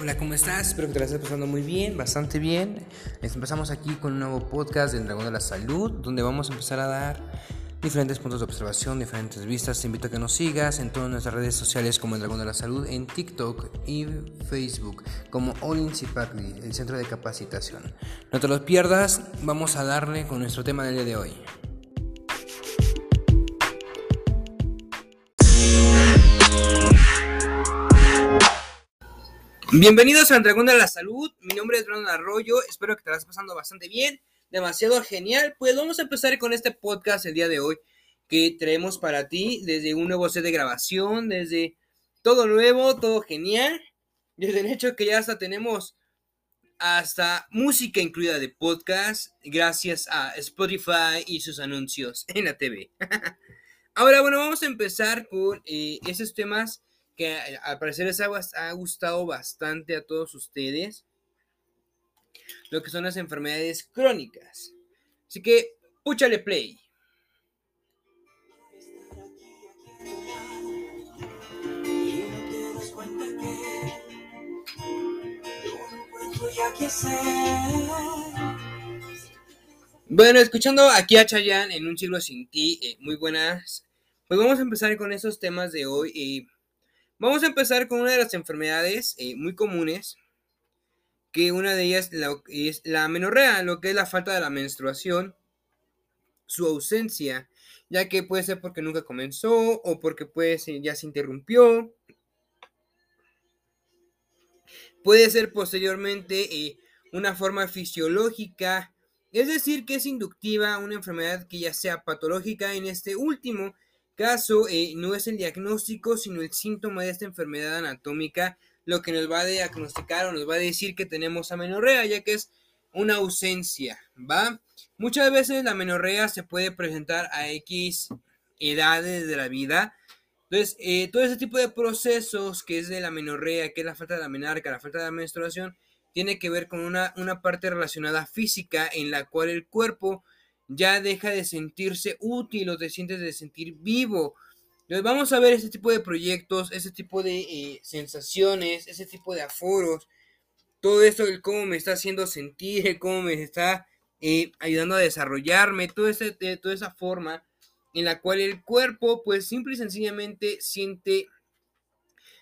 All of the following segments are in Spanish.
Hola, ¿cómo estás? Espero que te la estés pasando muy bien, bastante bien. Empezamos aquí con un nuevo podcast del Dragón de la Salud, donde vamos a empezar a dar diferentes puntos de observación, diferentes vistas. Te invito a que nos sigas en todas nuestras redes sociales como Dragón de la Salud, en TikTok y Facebook, como All In el centro de capacitación. No te los pierdas, vamos a darle con nuestro tema del día de hoy. Bienvenidos a Dragón de la Salud, mi nombre es Brandon Arroyo, espero que te estés pasando bastante bien, demasiado genial. Pues vamos a empezar con este podcast el día de hoy que traemos para ti desde un nuevo set de grabación, desde todo nuevo, todo genial, desde el hecho que ya hasta tenemos hasta música incluida de podcast gracias a Spotify y sus anuncios en la TV. Ahora, bueno, vamos a empezar con eh, esos temas que al parecer les ha, gustado bastante a todos ustedes lo que son las enfermedades crónicas. Así que, púchale play. Bueno, escuchando aquí a Chayanne en Un siglo sin ti, eh, muy buenas. Pues vamos a empezar con esos temas de hoy. y Vamos a empezar con una de las enfermedades eh, muy comunes, que una de ellas es la amenorrea, lo que es la falta de la menstruación, su ausencia, ya que puede ser porque nunca comenzó o porque puede ser, ya se interrumpió. Puede ser posteriormente eh, una forma fisiológica, es decir, que es inductiva, una enfermedad que ya sea patológica en este último, caso eh, no es el diagnóstico, sino el síntoma de esta enfermedad anatómica lo que nos va a diagnosticar o nos va a decir que tenemos amenorrea, ya que es una ausencia, ¿va? Muchas veces la amenorrea se puede presentar a X edades de la vida. Entonces, eh, todo ese tipo de procesos que es de la amenorrea, que es la falta de la menarca, la falta de la menstruación, tiene que ver con una, una parte relacionada física en la cual el cuerpo ya deja de sentirse útil o te sientes de sentir vivo. Entonces vamos a ver ese tipo de proyectos, ese tipo de eh, sensaciones, ese tipo de aforos, todo esto, el cómo me está haciendo sentir, cómo me está eh, ayudando a desarrollarme, todo ese, toda esa forma en la cual el cuerpo pues simple y sencillamente siente,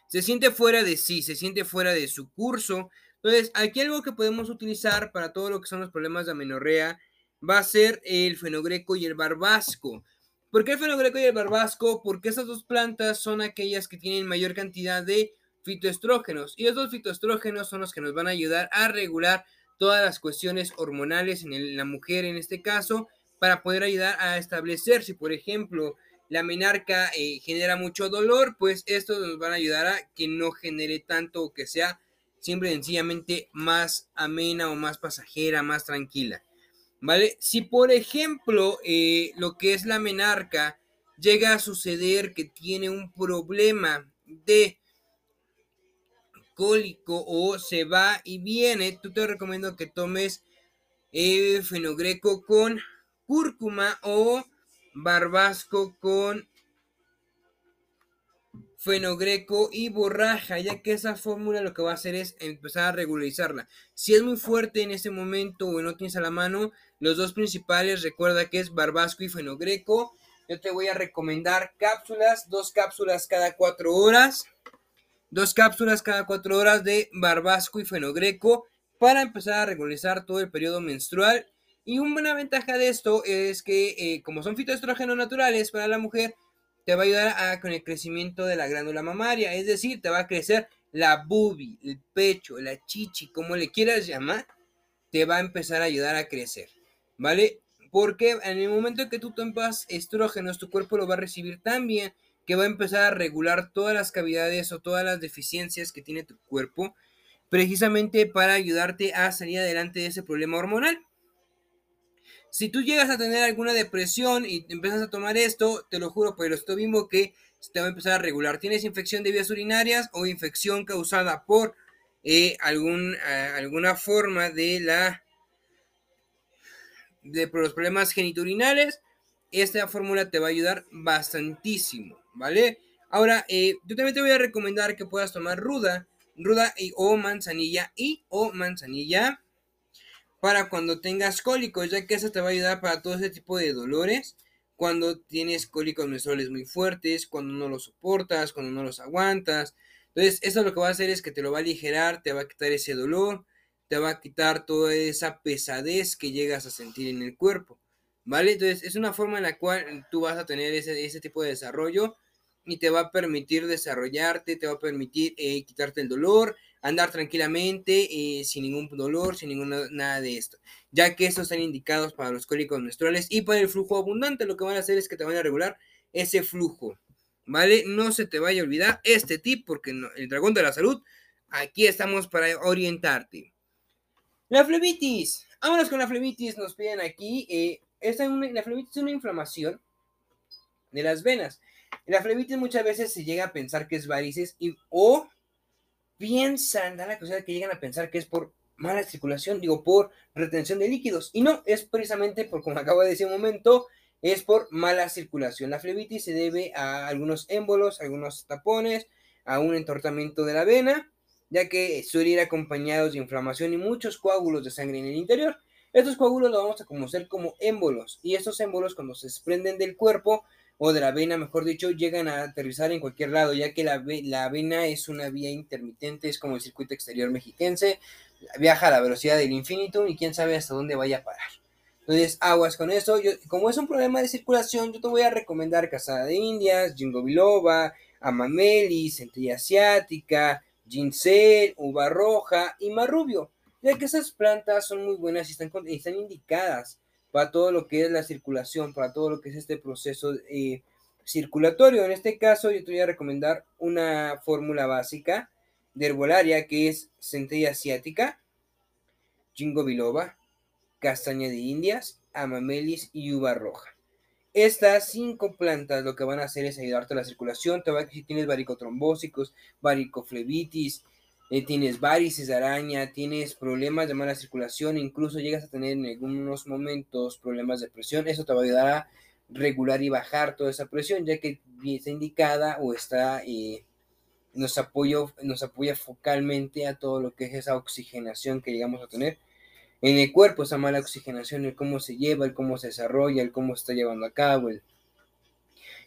se siente fuera de sí, se siente fuera de su curso. Entonces aquí algo que podemos utilizar para todo lo que son los problemas de amenorrea va a ser el fenogreco y el barbasco. ¿Por qué el fenogreco y el barbasco? Porque esas dos plantas son aquellas que tienen mayor cantidad de fitoestrógenos. Y esos fitoestrógenos son los que nos van a ayudar a regular todas las cuestiones hormonales en la mujer en este caso, para poder ayudar a establecer si, por ejemplo, la menarca eh, genera mucho dolor, pues estos nos van a ayudar a que no genere tanto o que sea siempre sencillamente más amena o más pasajera, más tranquila. ¿Vale? Si por ejemplo eh, lo que es la menarca llega a suceder que tiene un problema de cólico o se va y viene, tú te recomiendo que tomes eh, fenogreco con cúrcuma o barbasco con fenogreco y borraja, ya que esa fórmula lo que va a hacer es empezar a regularizarla. Si es muy fuerte en ese momento o no tienes a la mano, los dos principales, recuerda que es barbasco y fenogreco. Yo te voy a recomendar cápsulas, dos cápsulas cada cuatro horas. Dos cápsulas cada cuatro horas de barbasco y fenogreco para empezar a regularizar todo el periodo menstrual. Y una buena ventaja de esto es que, eh, como son fitoestrógenos naturales para la mujer, te va a ayudar a, con el crecimiento de la glándula mamaria, es decir, te va a crecer la bubi, el pecho, la chichi, como le quieras llamar, te va a empezar a ayudar a crecer, ¿vale? Porque en el momento que tú tomas estrógenos, tu cuerpo lo va a recibir tan bien que va a empezar a regular todas las cavidades o todas las deficiencias que tiene tu cuerpo, precisamente para ayudarte a salir adelante de ese problema hormonal. Si tú llegas a tener alguna depresión y empiezas a tomar esto, te lo juro por esto mismo que te va a empezar a regular. Tienes infección de vías urinarias o infección causada por eh, algún, eh, alguna forma de la de los problemas geniturinales, esta fórmula te va a ayudar bastantísimo, ¿vale? Ahora, eh, yo también te voy a recomendar que puedas tomar ruda. ruda y o manzanilla y o manzanilla para cuando tengas cólicos, ya que eso te va a ayudar para todo ese tipo de dolores. Cuando tienes cólicos menstruales muy fuertes, cuando no los soportas, cuando no los aguantas. Entonces, eso lo que va a hacer es que te lo va a aligerar, te va a quitar ese dolor, te va a quitar toda esa pesadez que llegas a sentir en el cuerpo. ¿Vale? Entonces, es una forma en la cual tú vas a tener ese, ese tipo de desarrollo y te va a permitir desarrollarte, te va a permitir eh, quitarte el dolor, andar tranquilamente, eh, sin ningún dolor, sin ninguna, nada de esto, ya que estos están indicados para los cólicos menstruales y para el flujo abundante, lo que van a hacer es que te van a regular ese flujo, ¿vale? No se te vaya a olvidar este tip, porque el dragón de la salud, aquí estamos para orientarte. La flebitis, vámonos con la flebitis, nos piden aquí, eh, esta, la flebitis es una inflamación de las venas, la flebitis muchas veces se llega a pensar que es varices y, o piensan, da la cosa que llegan a pensar que es por mala circulación, digo, por retención de líquidos. Y no, es precisamente por, como acabo de decir un momento, es por mala circulación. La flebitis se debe a algunos émbolos, algunos tapones, a un entortamiento de la vena, ya que suele ir acompañados de inflamación y muchos coágulos de sangre en el interior. Estos coágulos los vamos a conocer como émbolos, y estos émbolos cuando se desprenden del cuerpo o de la vena, mejor dicho, llegan a aterrizar en cualquier lado, ya que la, la vena es una vía intermitente, es como el circuito exterior mexiquense, viaja a la velocidad del infinitum y quién sabe hasta dónde vaya a parar. Entonces, aguas con eso. Yo, como es un problema de circulación, yo te voy a recomendar Casada de Indias, Jingo Biloba, Amameli, Centella Asiática, Ginseng, Uva Roja y Marrubio, ya que esas plantas son muy buenas y están, están indicadas para todo lo que es la circulación, para todo lo que es este proceso eh, circulatorio. En este caso, yo te voy a recomendar una fórmula básica de herbolaria que es centella asiática, jingo biloba, castaña de indias, amamelis y uva roja. Estas cinco plantas lo que van a hacer es ayudarte a la circulación. Te va a si tienes varicotrombósicos, varicoflebitis, eh, tienes varices de araña, tienes problemas de mala circulación, incluso llegas a tener en algunos momentos problemas de presión, eso te va a ayudar a regular y bajar toda esa presión, ya que está indicada o está, eh, nos, nos apoya focalmente a todo lo que es esa oxigenación que llegamos a tener en el cuerpo, esa mala oxigenación, el cómo se lleva, el cómo se desarrolla, el cómo se está llevando a cabo, el,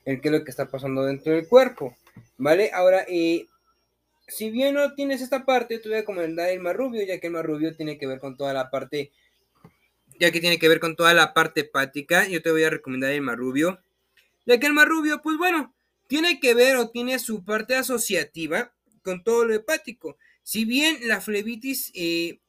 el qué es lo que está pasando dentro del cuerpo, ¿vale? Ahora, eh, si bien no tienes esta parte, te voy a recomendar el marrubio, ya que el marrubio tiene que ver con toda la parte, ya que tiene que ver con toda la parte hepática, yo te voy a recomendar el marrubio, ya que el marrubio, pues bueno, tiene que ver o tiene su parte asociativa con todo lo hepático. Si bien la flebitis eh,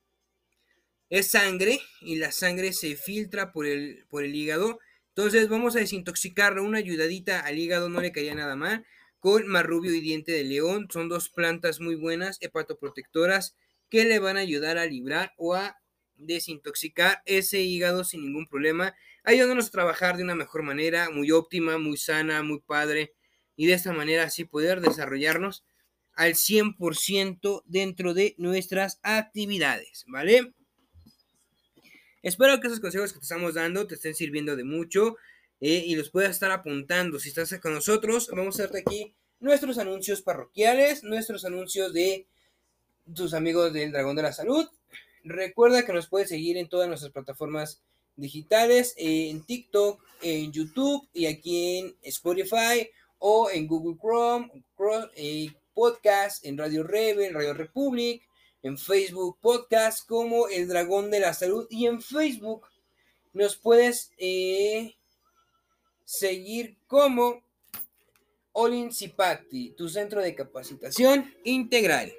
es sangre y la sangre se filtra por el, por el hígado, entonces vamos a desintoxicarlo, una ayudadita al hígado no le caía nada mal con marrubio y diente de león. Son dos plantas muy buenas, hepatoprotectoras, que le van a ayudar a librar o a desintoxicar ese hígado sin ningún problema, ayudándonos a trabajar de una mejor manera, muy óptima, muy sana, muy padre, y de esta manera así poder desarrollarnos al 100% dentro de nuestras actividades, ¿vale? Espero que esos consejos que te estamos dando te estén sirviendo de mucho. Eh, y los puedes estar apuntando. Si estás con nosotros, vamos a hacerte aquí nuestros anuncios parroquiales, nuestros anuncios de tus amigos del Dragón de la Salud. Recuerda que nos puedes seguir en todas nuestras plataformas digitales, en TikTok, en YouTube y aquí en Spotify o en Google Chrome, eh, podcast, en Radio Rebel, Radio Republic, en Facebook Podcast como El Dragón de la Salud y en Facebook nos puedes eh, seguir como Olincipacti, tu centro de capacitación integral.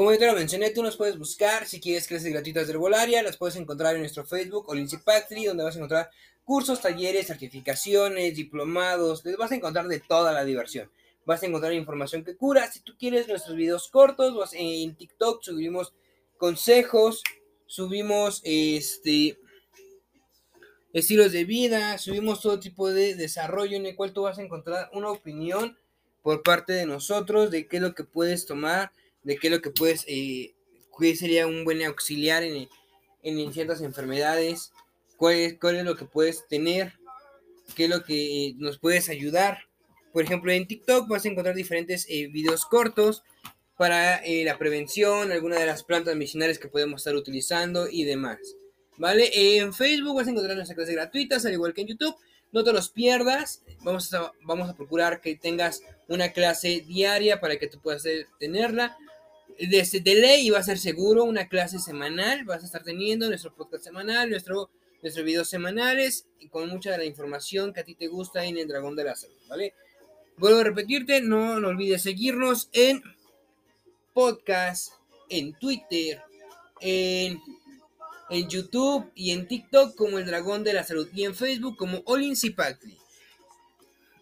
Como yo te lo mencioné, tú nos puedes buscar si quieres clases gratuitas de herbolaria, las puedes encontrar en nuestro Facebook o Factory, donde vas a encontrar cursos, talleres, certificaciones, diplomados, les vas a encontrar de toda la diversión. Vas a encontrar información que cura. Si tú quieres nuestros videos cortos, vas en TikTok subimos consejos, subimos este estilos de vida, subimos todo tipo de desarrollo en el cual tú vas a encontrar una opinión por parte de nosotros de qué es lo que puedes tomar, de qué es lo que puedes, eh, qué sería un buen auxiliar en, en ciertas enfermedades, cuál es, cuál es lo que puedes tener, qué es lo que nos puedes ayudar. Por ejemplo, en TikTok vas a encontrar diferentes eh, videos cortos para eh, la prevención, algunas de las plantas medicinales que podemos estar utilizando y demás. ¿Vale? En Facebook vas a encontrar nuestras clases gratuitas, al igual que en YouTube. No te los pierdas. Vamos a, vamos a procurar que tengas una clase diaria para que tú puedas tenerla. De ley va a ser seguro una clase semanal. Vas a estar teniendo nuestro podcast semanal, nuestro, nuestros videos semanales y con mucha de la información que a ti te gusta en el Dragón de la Salud. ¿Vale? Vuelvo a repetirte, no, no olvides seguirnos en podcast, en Twitter, en en YouTube y en TikTok como el Dragón de la Salud y en Facebook como Olinsipactli.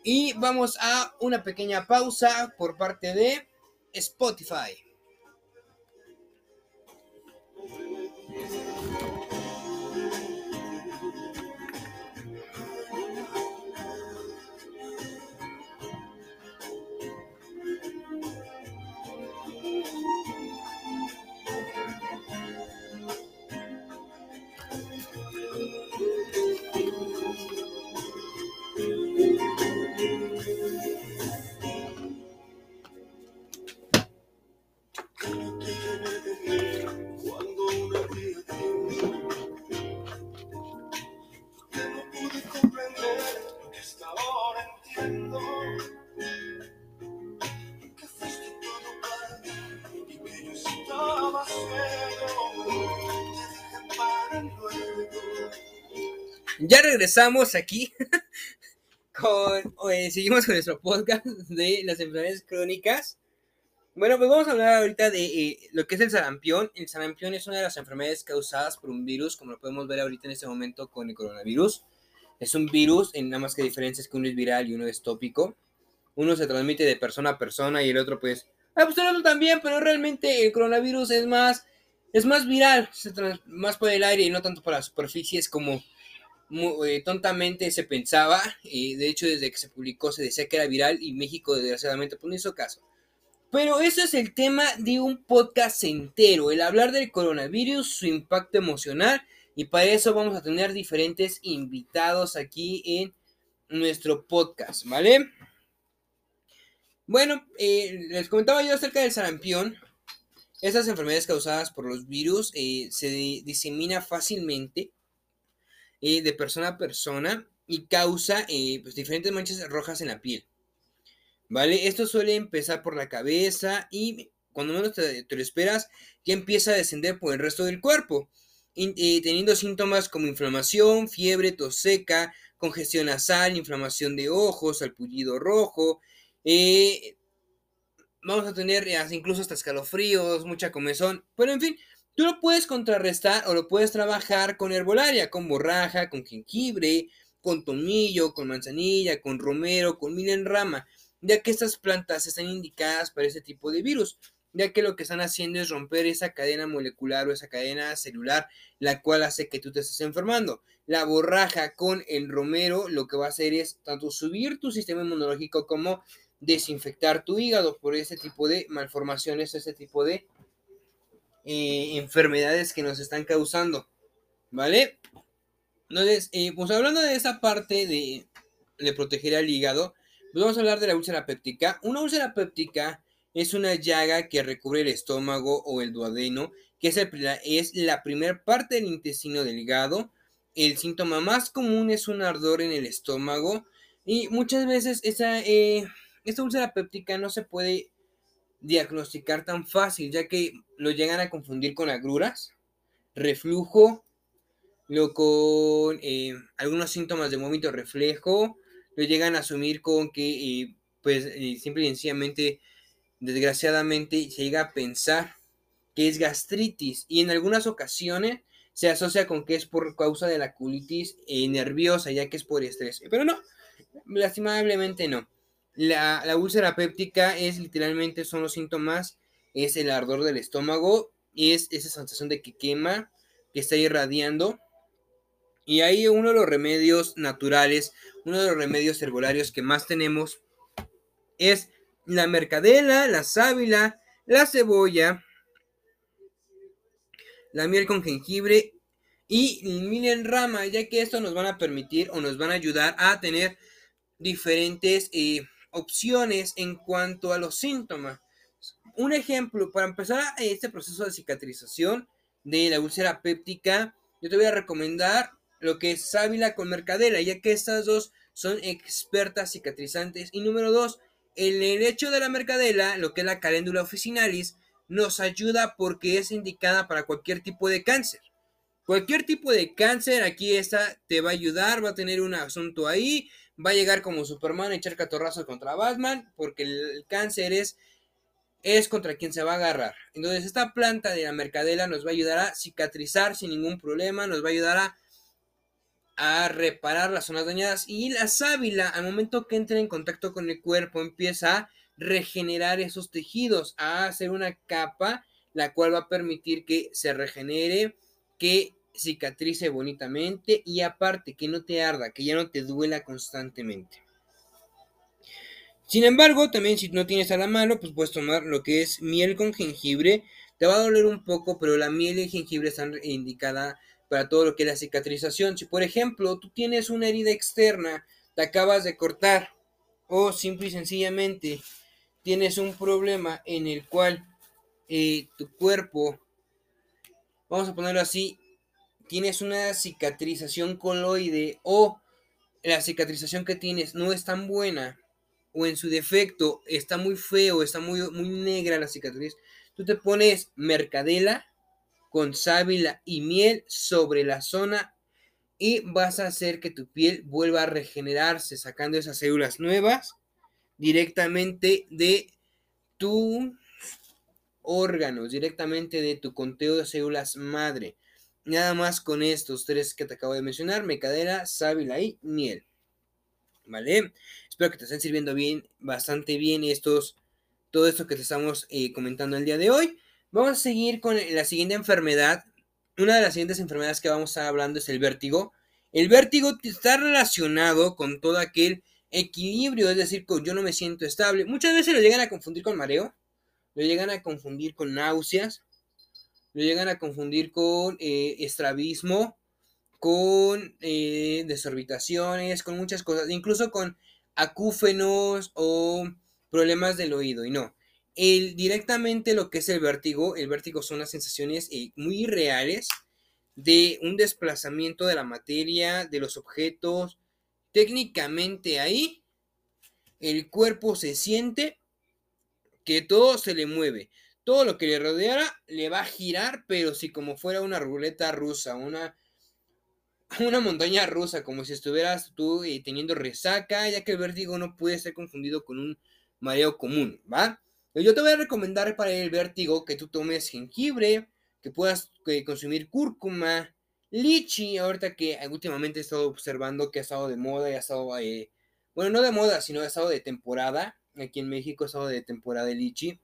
Y vamos a una pequeña pausa por parte de Spotify. Ya regresamos aquí con, seguimos con nuestro podcast de las enfermedades crónicas. Bueno, pues vamos a hablar ahorita de eh, lo que es el sarampión. El sarampión es una de las enfermedades causadas por un virus, como lo podemos ver ahorita en este momento con el coronavirus. Es un virus, en nada más que diferencia es que uno es viral y uno es tópico. Uno se transmite de persona a persona y el otro pues... Ah, pues el otro también, pero realmente el coronavirus es más, es más viral, más por el aire y no tanto por las superficies como eh, tontamente se pensaba, y de hecho desde que se publicó se decía que era viral y México desgraciadamente pues no hizo caso. Pero eso es el tema de un podcast entero, el hablar del coronavirus, su impacto emocional y para eso vamos a tener diferentes invitados aquí en nuestro podcast, ¿vale? Bueno, eh, les comentaba yo acerca del sarampión. Estas enfermedades causadas por los virus eh, se disemina fácilmente eh, de persona a persona y causa eh, pues, diferentes manchas rojas en la piel. ¿Vale? Esto suele empezar por la cabeza y cuando menos te, lo esperas, ya empieza a descender por el resto del cuerpo, eh, teniendo síntomas como inflamación, fiebre, tos seca, congestión nasal, inflamación de ojos, salpullido rojo. vamos a tener incluso hasta escalofríos, mucha comezón, pero en fin, Tú lo puedes contrarrestar o lo puedes trabajar con herbolaria, con borraja, con jengibre, con tomillo, con manzanilla, con romero, con miel en rama, ya que estas plantas están indicadas para ese tipo de virus, ya que lo que están haciendo es romper esa cadena molecular o esa cadena celular, la cual hace que tú te estés enfermando. La borraja con el romero lo que va a hacer es tanto subir tu sistema inmunológico como desinfectar tu hígado por ese tipo de malformaciones, ese tipo de eh, enfermedades que nos están causando, ¿vale? Entonces, eh, pues hablando de esa parte de, de proteger al hígado, pues vamos a hablar de la úlcera péptica. Una úlcera péptica es una llaga que recubre el estómago o el duodeno, que es, es la primera parte del intestino delgado. El síntoma más común es un ardor en el estómago y muchas veces esa, eh, esta úlcera péptica no se puede diagnosticar tan fácil, ya que lo llegan a confundir con agruras, reflujo, lo con eh, algunos síntomas de vómito reflejo, lo llegan a asumir con que, eh, pues, eh, simple y sencillamente, desgraciadamente, se llega a pensar que es gastritis y en algunas ocasiones se asocia con que es por causa de la colitis nerviosa, ya que es por estrés. Pero no, lastimablemente no. La, úlcera péptica es literalmente, son los síntomas, es el ardor del estómago, es esa sensación de que quema, que está irradiando. Y ahí uno de los remedios naturales, uno de los remedios herbolarios que más tenemos es la mercadela, la sábila, la cebolla, la miel con jengibre y miel en rama, ya que esto nos van a permitir o nos van a ayudar a tener diferentes eh, opciones en cuanto a los síntomas. Un ejemplo, para empezar este proceso de cicatrización de la úlcera péptica, yo te voy a recomendar lo que es sábila con mercadela, ya que estas dos son expertas cicatrizantes. Y número dos, el hecho de la mercadela, lo que es la caléndula officinalis, nos ayuda porque es indicada para cualquier tipo de cáncer. Cualquier tipo de cáncer, aquí esta te va a ayudar, va a tener un asunto ahí, va a llegar como Superman a echar catorrazos contra Batman, porque el cáncer es, es contra quien se va a agarrar. Entonces, esta planta de la mercadela nos va a ayudar a cicatrizar sin ningún problema, nos va a ayudar a a reparar las zonas dañadas y la sábila al momento que entra en contacto con el cuerpo empieza a regenerar esos tejidos, a hacer una capa la cual va a permitir que se regenere, que cicatrice bonitamente y aparte que no te arda, que ya no te duela constantemente. Sin embargo, también si no tienes a la mano, pues puedes tomar lo que es miel con jengibre. Te va a doler un poco, pero la miel y el jengibre están indicada para todo lo que es la cicatrización. Si por ejemplo tú tienes una herida externa, te acabas de cortar o simple y sencillamente tienes un problema en el cual eh, tu cuerpo, vamos a ponerlo así, tienes una cicatrización coloide o la cicatrización que tienes no es tan buena o en su defecto está muy feo, está muy, muy negra la cicatriz, tú te pones mercadela con sábila y miel sobre la zona y vas a hacer que tu piel vuelva a regenerarse sacando esas células nuevas directamente de tu órganos, directamente de tu conteo de células madre. Nada más con estos tres que te acabo de mencionar, mecadera, sábila y miel. ¿Vale? Espero que te estén sirviendo bien, bastante bien estos, todo esto que te estamos eh, comentando el día de hoy. Vamos a seguir con la siguiente enfermedad. Una de las siguientes enfermedades que vamos a estar hablando es el vértigo. El vértigo está relacionado con todo aquel equilibrio, es decir, que yo no me siento estable. Muchas veces lo llegan a confundir con mareo, lo llegan a confundir con náuseas, lo llegan a confundir con eh, estrabismo, con eh, desorbitaciones, con muchas cosas, incluso con acúfenos o problemas del oído. Y no, el, directamente lo que es el vértigo, el vértigo son las sensaciones eh, muy reales de un desplazamiento de la materia, de los objetos. Técnicamente ahí el cuerpo se siente que todo se le mueve. Todo lo que le rodeara le va a girar, pero si como fuera una ruleta rusa, una, una montaña rusa, como si estuvieras tú eh, teniendo resaca, ya que el vértigo no puede ser confundido con un mareo común, ¿va? Yo te voy a recomendar para el vértigo que tú tomes jengibre, que puedas eh, consumir cúrcuma, lichi, ahorita que últimamente he estado observando que ha estado de moda y ha estado, eh, bueno, no de moda, sino ha estado de temporada. Aquí en México ha estado de temporada de lichi.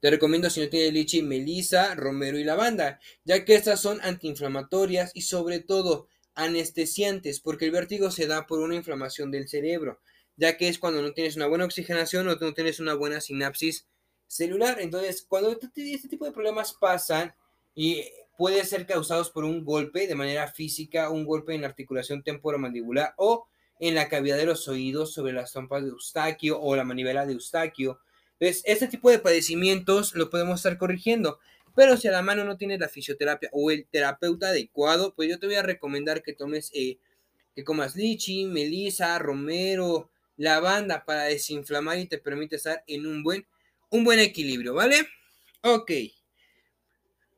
Te recomiendo si no tienes lichi, melisa, romero y lavanda, ya que estas son antiinflamatorias y sobre todo anestesiantes, porque el vértigo se da por una inflamación del cerebro ya que es cuando no tienes una buena oxigenación o no tienes una buena sinapsis celular. Entonces, cuando este tipo de problemas pasan y puede ser causados por un golpe de manera física, un golpe en la articulación temporomandibular o en la cavidad de los oídos sobre las trompas de Eustaquio o la manivela de Eustaquio. Entonces, este tipo de padecimientos lo podemos estar corrigiendo. Pero si a la mano no tienes la fisioterapia o el terapeuta adecuado, pues yo te voy a recomendar que tomes, eh, que comas lichi, melisa, romero, lavanda para desinflamar y te permite estar en un buen, un buen equilibrio, ¿vale? Ok.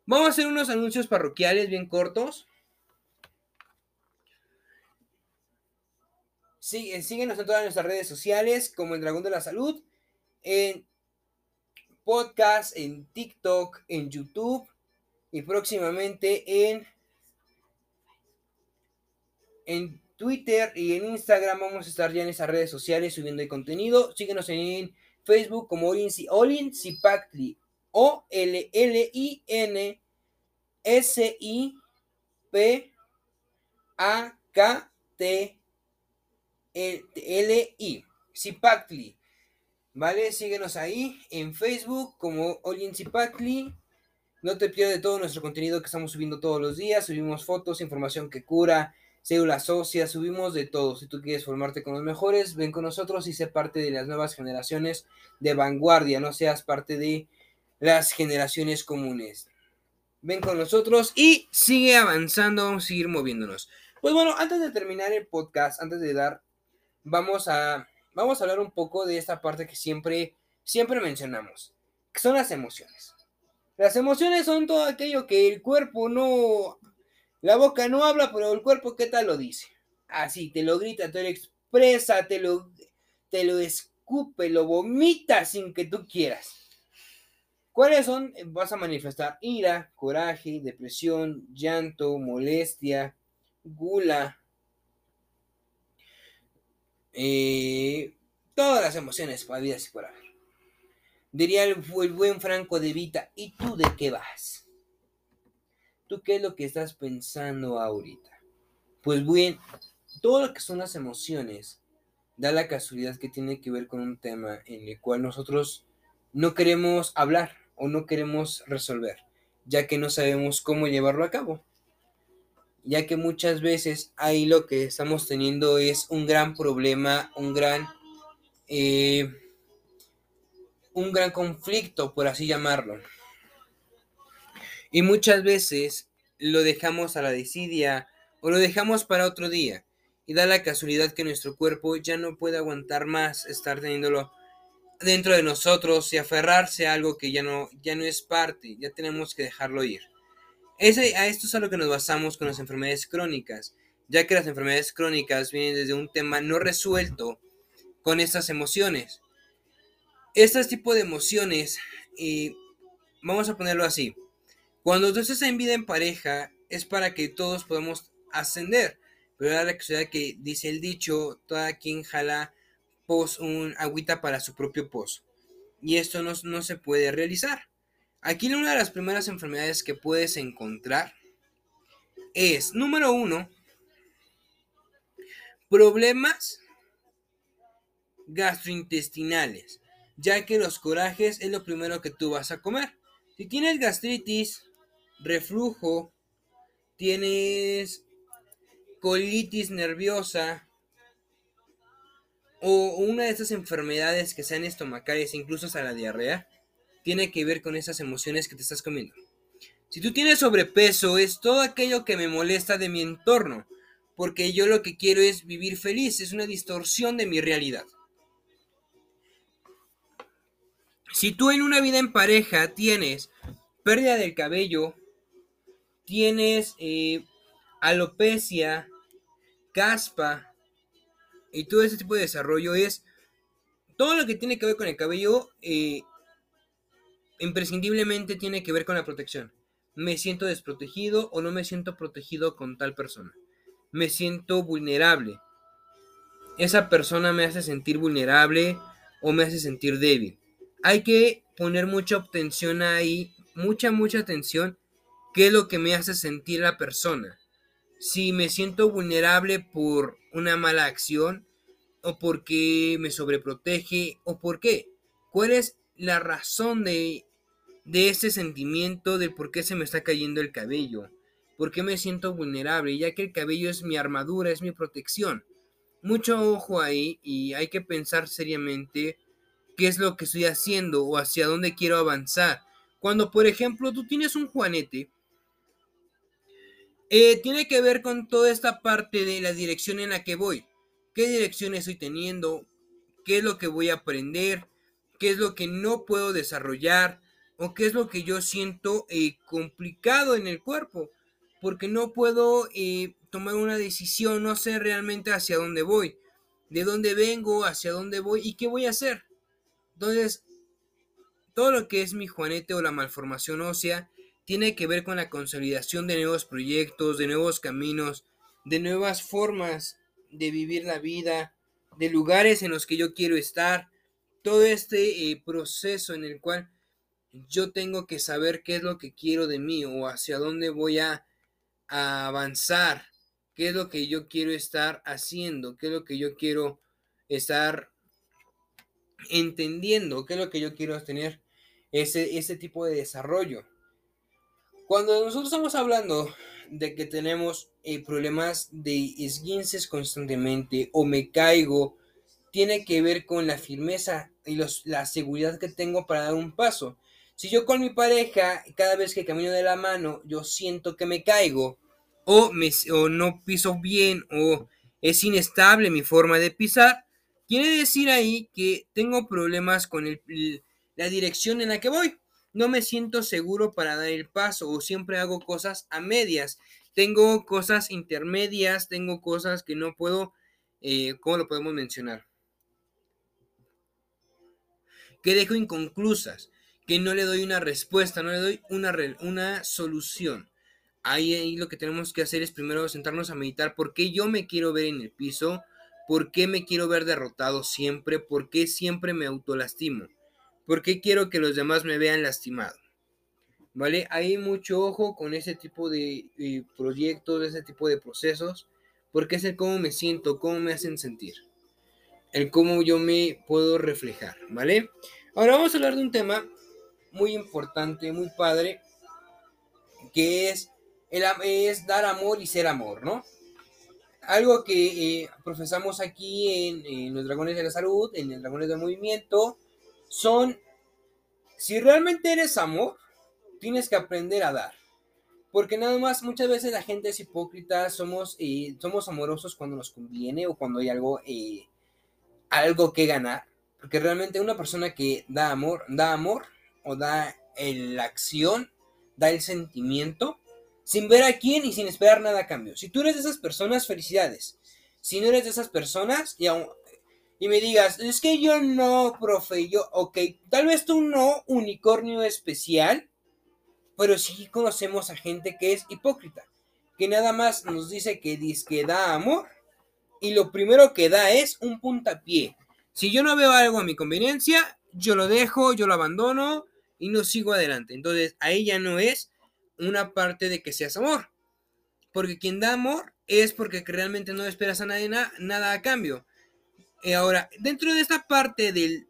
Vamos a hacer unos anuncios parroquiales bien cortos. Eh, síguenos en todas nuestras redes sociales como el Dragón de la Salud, en podcast, en TikTok, en YouTube y próximamente en, en Twitter y en Instagram vamos a estar ya en esas redes sociales subiendo el contenido. Síguenos en Facebook como Olin Sipactli. O L ¿Vale? Síguenos ahí en Facebook como Olin. No te pierdas de todo nuestro contenido que estamos subiendo todos los días. Subimos fotos, información que cura, células óseas, subimos de todo. Si tú quieres formarte con los mejores, ven con nosotros y sé parte de las nuevas generaciones de vanguardia. No seas parte de las generaciones comunes. Ven con nosotros y sigue avanzando, vamos a seguir moviéndonos. Pues bueno, antes de terminar el podcast, antes de dar, vamos a, vamos a hablar un poco de esta parte que siempre, siempre mencionamos, que son las emociones. Las emociones son todo aquello que el cuerpo no, la boca no habla, pero el cuerpo, ¿qué tal lo dice? Así, te lo grita, te lo expresa, te lo, te lo escupe, lo vomita sin que tú quieras. ¿Cuáles son? Vas a manifestar ira, coraje, depresión, llanto, molestia, gula, eh, todas las emociones habidas y por haber. Diría el, el, buen Franco de Vita, ¿y tú de qué vas? ¿Tú qué es lo que estás pensando ahorita? Pues bien, todo lo que son las emociones da la casualidad que tiene que ver con un tema en el cual nosotros no queremos hablar o no queremos resolver, ya que no sabemos cómo llevarlo a cabo. Ya que muchas veces ahí lo que estamos teniendo es un gran problema, un gran, eh, un gran conflicto, por así llamarlo. Y muchas veces lo dejamos a la desidia o lo dejamos para otro día. Y da la casualidad que nuestro cuerpo ya no puede aguantar más estar teniéndolo dentro de nosotros y aferrarse a algo que ya no, ya no es parte, ya tenemos que dejarlo ir. Ese, a esto es a lo que nos basamos con las enfermedades crónicas, ya que las enfermedades crónicas vienen desde un tema no resuelto con estas emociones. Este tipo de emociones, y vamos a ponerlo así, cuando tú estás en vida en pareja es para que todos podamos ascender, pero la realidad que dice el dicho, toda quien jala un agüita para su propio pozo. Y esto no, no se puede realizar. Aquí una de las primeras enfermedades que puedes encontrar es, número uno, problemas gastrointestinales, ya que los corajes es lo primero que tú vas a comer. Si tienes gastritis, reflujo, tienes colitis nerviosa, o una de esas enfermedades que sean estomacales, incluso hasta la diarrea, tiene que ver con esas emociones que te estás comiendo. Si tú tienes sobrepeso, es todo aquello que me molesta de mi entorno, porque yo lo que quiero es vivir feliz, es una distorsión de mi realidad. Si tú en una vida en pareja tienes pérdida del cabello, tienes eh, alopecia, caspa, y todo ese tipo de desarrollo es todo lo que tiene que ver con el cabello, eh, imprescindiblemente tiene que ver con la protección. Me siento desprotegido o no me siento protegido con tal persona. Me siento vulnerable. Esa persona me hace sentir vulnerable o me hace sentir débil. Hay que poner mucha atención ahí, mucha, mucha atención, qué es lo que me hace sentir la persona si me siento vulnerable por una mala acción o porque me sobreprotege o por qué. ¿Cuál es la razón de, de ese sentimiento de por qué se me está cayendo el cabello? ¿Por qué me siento vulnerable? Ya que el cabello es mi armadura, es mi protección. Mucho ojo ahí y hay que pensar seriamente qué es lo que estoy haciendo o hacia dónde quiero avanzar. Cuando, por ejemplo, tú tienes un juanete eh, tiene que ver con toda esta parte de la dirección en la que voy. ¿Qué dirección estoy teniendo? ¿Qué es lo que voy a aprender? ¿Qué es lo que no puedo desarrollar? ¿O qué es lo que yo siento eh, complicado en el cuerpo? Porque no puedo eh, tomar una decisión, no sé realmente hacia dónde voy, de dónde vengo, hacia dónde voy y qué voy a hacer. Entonces, todo lo que es mi juanete o la malformación ósea tiene que ver con la consolidación de nuevos proyectos, de nuevos caminos, de nuevas formas de vivir la vida, de lugares en los que yo quiero estar. Todo este eh, proceso en el cual yo tengo que saber qué es lo que quiero de mí o hacia dónde voy a, avanzar qué es lo que yo quiero estar haciendo, qué es lo que yo quiero estar entendiendo, qué es lo que yo quiero tener ese, ese tipo de desarrollo. Cuando nosotros estamos hablando de que tenemos eh, problemas de esguinces constantemente o me caigo, tiene que ver con la firmeza y la seguridad que tengo para dar un paso. Si yo con mi pareja, cada vez que camino de la mano, yo siento que me caigo, o, me, o no piso bien, o es inestable mi forma de pisar, quiere decir ahí que tengo problemas con la dirección en la que voy. No me siento seguro para dar el paso o siempre hago cosas a medias. Tengo cosas intermedias, tengo cosas que no puedo, eh, ¿cómo lo podemos mencionar? Que dejo inconclusas, que no le doy una respuesta, no le doy una, una solución. Ahí, ahí lo que tenemos que hacer es primero sentarnos a meditar por qué yo me quiero ver en el piso, por qué me quiero ver derrotado siempre, por qué siempre me autolastimo, por qué quiero que los demás me vean lastimado. ¿Vale? Hay mucho ojo con ese tipo de, de proyectos, ese tipo de procesos, porque es el cómo me siento, cómo me hacen sentir, el cómo yo me puedo reflejar, ¿vale? Ahora vamos a hablar de un tema muy importante, muy padre, que es es dar amor y ser amor, ¿no? Algo que eh, profesamos aquí en, los Dragones de la Salud, en los Dragones del Movimiento, son, si realmente eres amor, tienes que aprender a dar. Porque nada más, muchas veces la gente es hipócrita, somos, eh, somos amorosos cuando nos conviene o cuando hay algo, eh, algo que ganar. Porque realmente una persona que da amor, da amor o da la acción, da el sentimiento, sin ver a quién y sin esperar nada a cambio. Si tú eres de esas personas, felicidades. Si no eres de esas personas y, y me digas, es que yo no, profe, yo, ok, tal vez tú no, unicornio especial, pero sí conocemos a gente que es hipócrita, que nada más nos dice que, dice que da amor y lo primero que da es un puntapié. Si yo no veo algo a mi conveniencia, yo lo dejo, yo lo abandono y no sigo adelante. Entonces ahí ya no es una parte de que seas amor. Porque quien da amor es porque realmente no esperas a nadie nada a cambio. Y ahora, dentro de esta parte del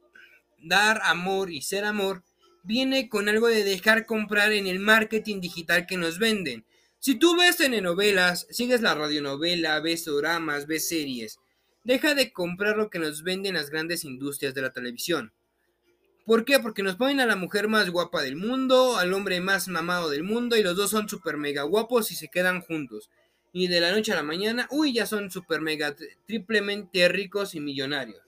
dar amor y ser amor, viene con algo de dejar comprar en el marketing digital que nos venden. Si tú ves telenovelas, sigues la radionovela, ves dramas, ves series, deja de comprar lo que nos venden las grandes industrias de la televisión. ¿Por qué? Porque nos ponen a la mujer más guapa del mundo, al hombre más mamado del mundo y los dos son super mega guapos y se quedan juntos. Y de la noche a la mañana, uy, ya son super mega triplemente ricos y millonarios.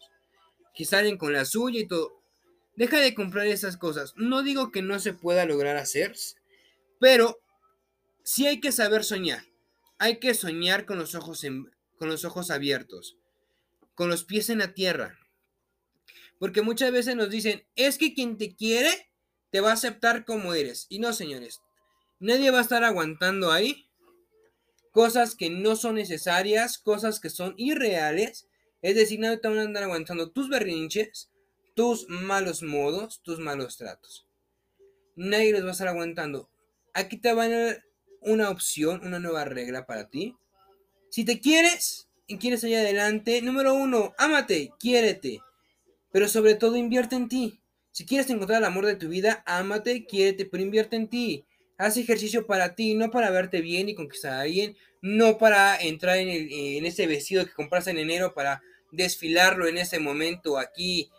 Que salen con la suya y todo. Deja de comprar esas cosas. No digo que no se pueda lograr hacer, pero sí hay que saber soñar. Hay que soñar con los ojos, con los ojos abiertos, con los pies en la tierra porque muchas veces nos dicen, es que quien te quiere te va a aceptar como eres. Y no, señores, nadie va a estar aguantando ahí cosas que no son necesarias, cosas que son irreales. Es decir, nadie te va a andar aguantando tus berrinches, tus malos modos, tus malos tratos. Nadie los va a estar aguantando. Aquí te van a una opción, una nueva regla para ti. Si te quieres y quieres salir adelante, número uno, ámate, quiérete. Pero sobre todo invierte en ti. Si quieres encontrar el amor de tu vida, ámate, quiérete, pero invierte en ti. Haz ejercicio para ti, no para verte bien y conquistar a alguien, no para entrar en, en ese vestido que compraste en enero para desfilarlo en ese momento aquí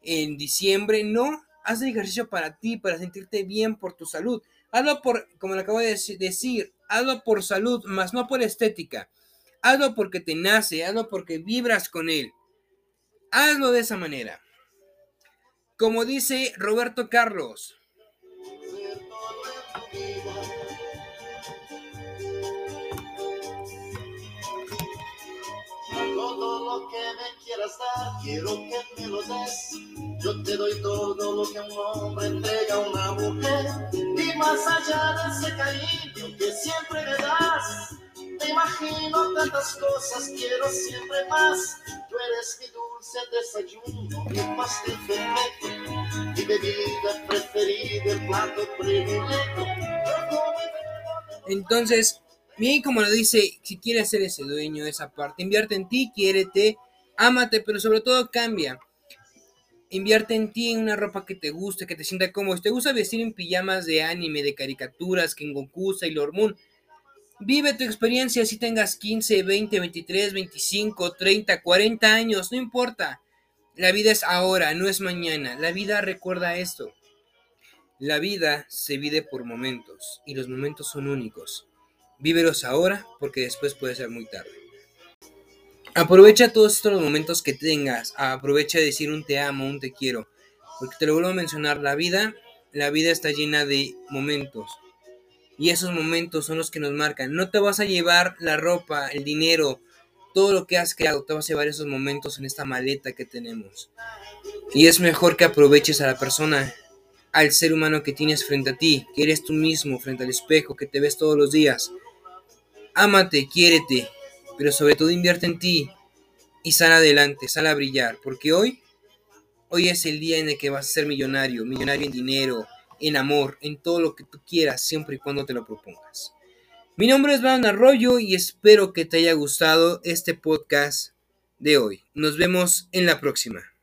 en diciembre. No, haz ejercicio para ti, para sentirte bien por tu salud. Hazlo por, como le acabo de decir, hazlo por salud, más no por estética. Hazlo porque te nace, hazlo porque vibras con él. Hazlo de esa manera. Como dice Roberto Carlos. Todo lo que me quieras dar, quiero que me lo des. Yo te doy todo lo que un hombre entrega a una mujer. Más allá de ese cariño que siempre me das, te imagino tantas cosas, quiero siempre más. Tú eres mi dulce desayuno, mi pastel perfecto, mi bebida preferida, el plato predilecto. Entonces, Bien, como lo dice, si quieres ser ese dueño de esa parte, invierte en ti, quiérete, ámate, pero sobre todo cambia. Invierte en ti en una ropa que te guste, que te sienta cómodo. Si te gusta vestir en pijamas de anime, de caricaturas, que en Goku, Sailor Moon, Vive tu experiencia si tengas 15, 20, 23, 25, 30, 40 años, no importa. La vida es ahora, no es mañana. La vida recuerda esto. La vida se vive por momentos y los momentos son únicos. Vívelos ahora porque después puede ser muy tarde. Aprovecha todos estos momentos que tengas. Aprovecha de decir un te amo, un te quiero. Porque te lo vuelvo a mencionar, la vida, la vida está llena de momentos. Y esos momentos son los que nos marcan. No te vas a llevar la ropa, el dinero, todo lo que has creado, te vas a llevar esos momentos en esta maleta que tenemos. Y es mejor que aproveches a la persona, al ser humano que tienes frente a ti, que eres tú mismo frente al espejo, que te ves todos los días. Ámate, quiérete, pero sobre todo invierte en ti y sal adelante, sal a brillar, porque hoy, hoy es el día en el que vas a ser millonario, millonario en dinero, en amor, en todo lo que tú quieras, siempre y cuando te lo propongas. Mi nombre es Van Arroyo y espero que te haya gustado este podcast de hoy. Nos vemos en la próxima.